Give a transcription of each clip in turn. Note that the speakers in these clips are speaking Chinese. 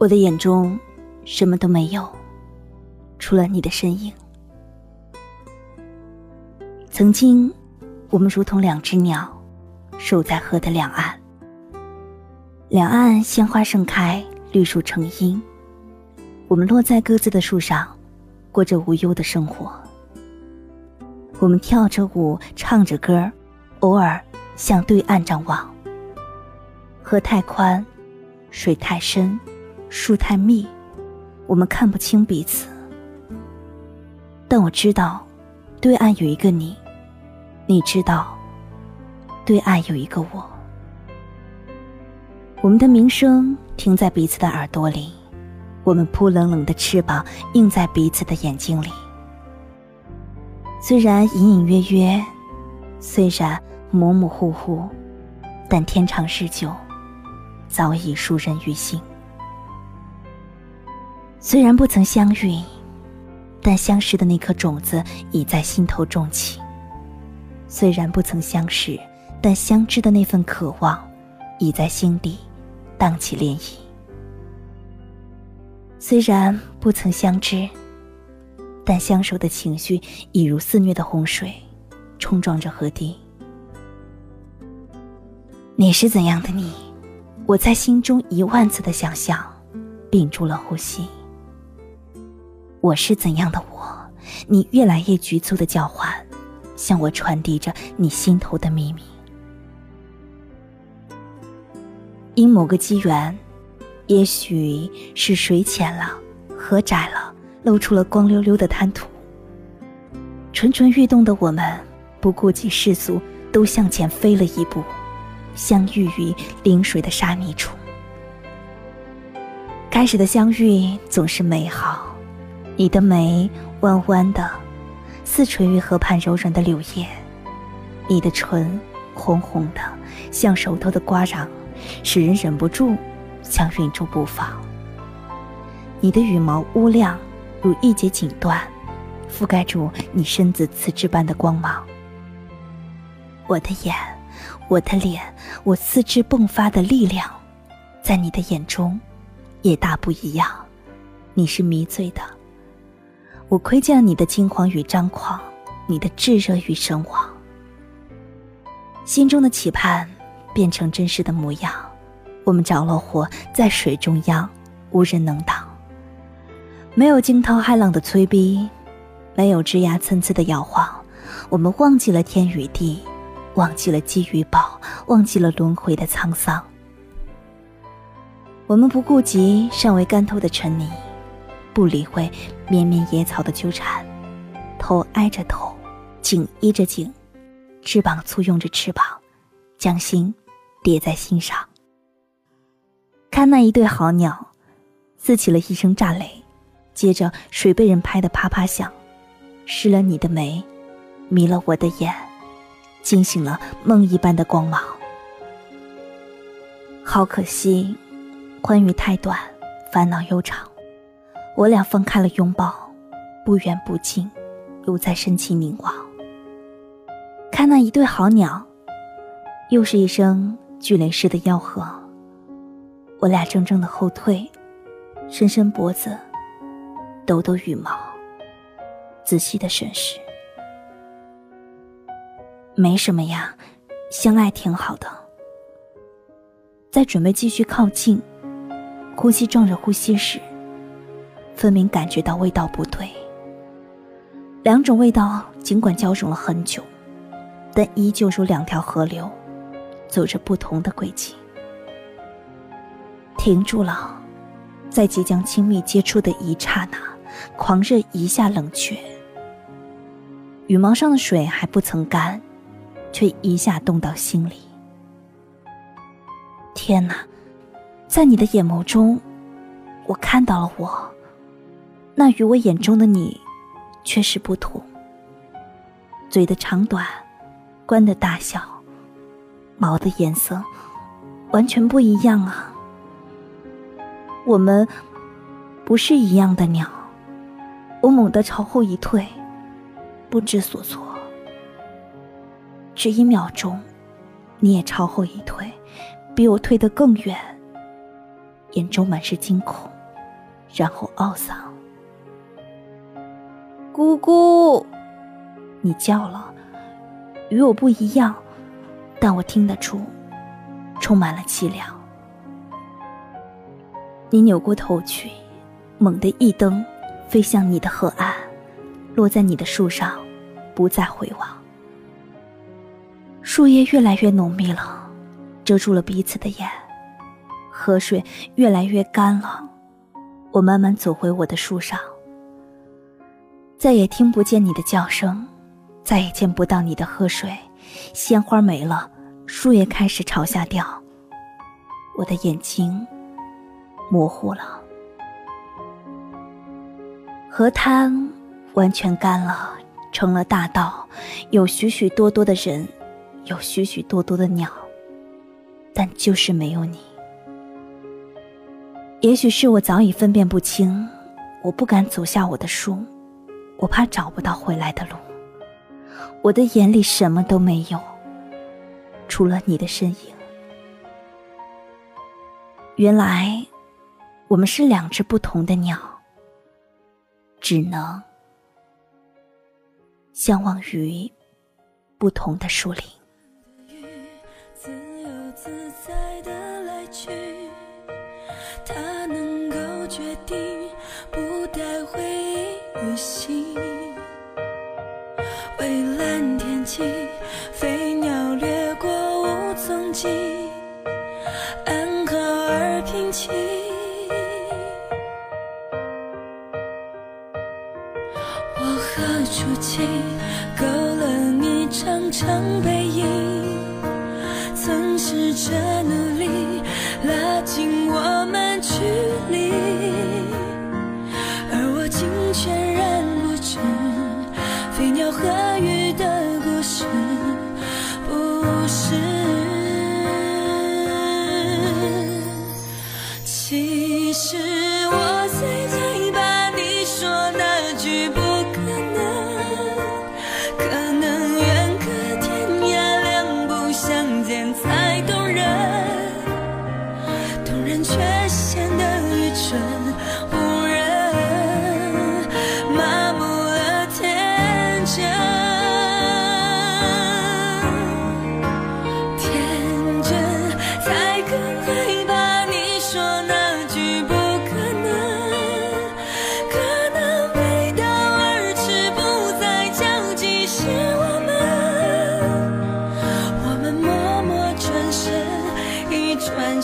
我的眼中什么都没有，除了你的身影。曾经，我们如同两只鸟，守在河的两岸。两岸鲜花盛开，绿树成荫。我们落在各自的树上，过着无忧的生活。我们跳着舞，唱着歌，偶尔向对岸张望。河太宽，水太深，树太密，我们看不清彼此。但我知道，对岸有一个你，你知道，对岸有一个我。我们的名声停在彼此的耳朵里，我们扑棱棱的翅膀映在彼此的眼睛里。虽然隐隐约约，虽然模模糊糊，但天长日久。早已熟人于心。虽然不曾相遇，但相识的那颗种子已在心头种起。虽然不曾相识，但相知的那份渴望，已在心底荡起涟漪。虽然不曾相知，但相守的情绪已如肆虐的洪水，冲撞着河堤。你是怎样的你？我在心中一万次的想象，屏住了呼吸。我是怎样的我？你越来越局促的叫唤，向我传递着你心头的秘密。因某个机缘，也许是水浅了，河窄了，露出了光溜溜的滩涂。蠢蠢欲动的我们，不顾及世俗，都向前飞了一步。相遇于临水的沙泥处，开始的相遇总是美好。你的眉弯弯的，似垂于河畔柔软的柳叶；你的唇红红的，像熟透的瓜瓤，使人忍不住想忍住不放。你的羽毛乌亮，如一截锦缎，覆盖住你身子瓷质般的光芒。我的眼。我的脸，我四肢迸发的力量，在你的眼中，也大不一样。你是迷醉的，我窥见了你的惊慌与张狂，你的炙热与神往。心中的期盼变成真实的模样，我们着了火，在水中央，无人能挡。没有惊涛骇浪的催逼，没有枝桠参差的摇晃，我们忘记了天与地。忘记了积与宝，忘记了轮回的沧桑。我们不顾及尚未干透的尘泥，不理会绵绵野草的纠缠，头挨着头，颈依着颈，翅膀簇拥着翅膀，将心叠在心上。看那一对好鸟，撕起了一声炸雷，接着水被人拍得啪啪响，湿了你的眉，迷了我的眼。惊醒了梦一般的光芒，好可惜，欢愉太短，烦恼悠长。我俩分开了拥抱，不远不近，又在深情凝望。看那一对好鸟，又是一声巨雷似的吆喝。我俩怔怔的后退，伸伸脖子，抖抖羽毛，仔细的审视。没什么呀，相爱挺好的。在准备继续靠近，呼吸撞着呼吸时，分明感觉到味道不对。两种味道尽管交融了很久，但依旧如两条河流，走着不同的轨迹。停住了，在即将亲密接触的一刹那，狂热一下冷却。羽毛上的水还不曾干。却一下冻到心里。天哪，在你的眼眸中，我看到了我，那与我眼中的你，却是不同。嘴的长短，冠的大小，毛的颜色，完全不一样啊！我们不是一样的鸟。我猛地朝后一退，不知所措。只一秒钟，你也朝后一退，比我退得更远。眼中满是惊恐，然后懊丧。姑姑，你叫了，与我不一样，但我听得出，充满了凄凉。你扭过头去，猛地一蹬，飞向你的河岸，落在你的树上，不再回望。树叶越来越浓密了，遮住了彼此的眼。河水越来越干了，我慢慢走回我的树上，再也听不见你的叫声，再也见不到你的喝水。鲜花没了，树叶开始朝下掉，我的眼睛模糊了。河滩完全干了，成了大道，有许许多多的人，有许许多多的鸟，但就是没有你。也许是我早已分辨不清，我不敢走下我的树，我怕找不到回来的路。我的眼里什么都没有，除了你的身影。原来，我们是两只不同的鸟，只能相望于不同的树林。心，蔚蓝天气飞鸟掠过无踪迹，安好而平静。我何处去，勾勒你长长背影？曾试着努力拉近我们距离，和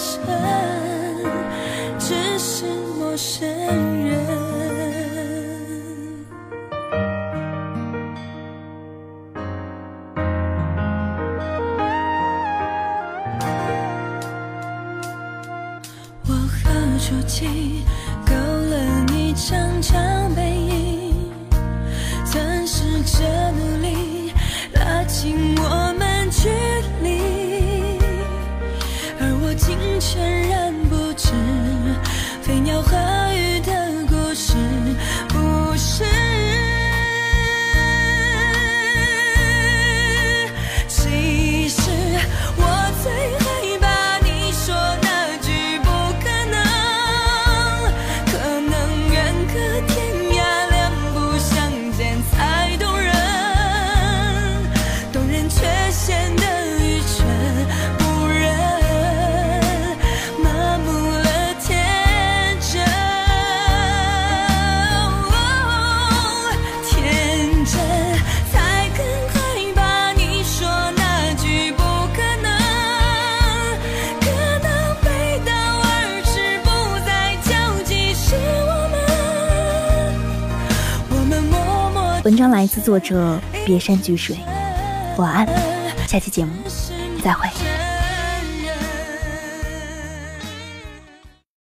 身只是陌生人。文章来自作者别山居水，晚安，下期节目再会。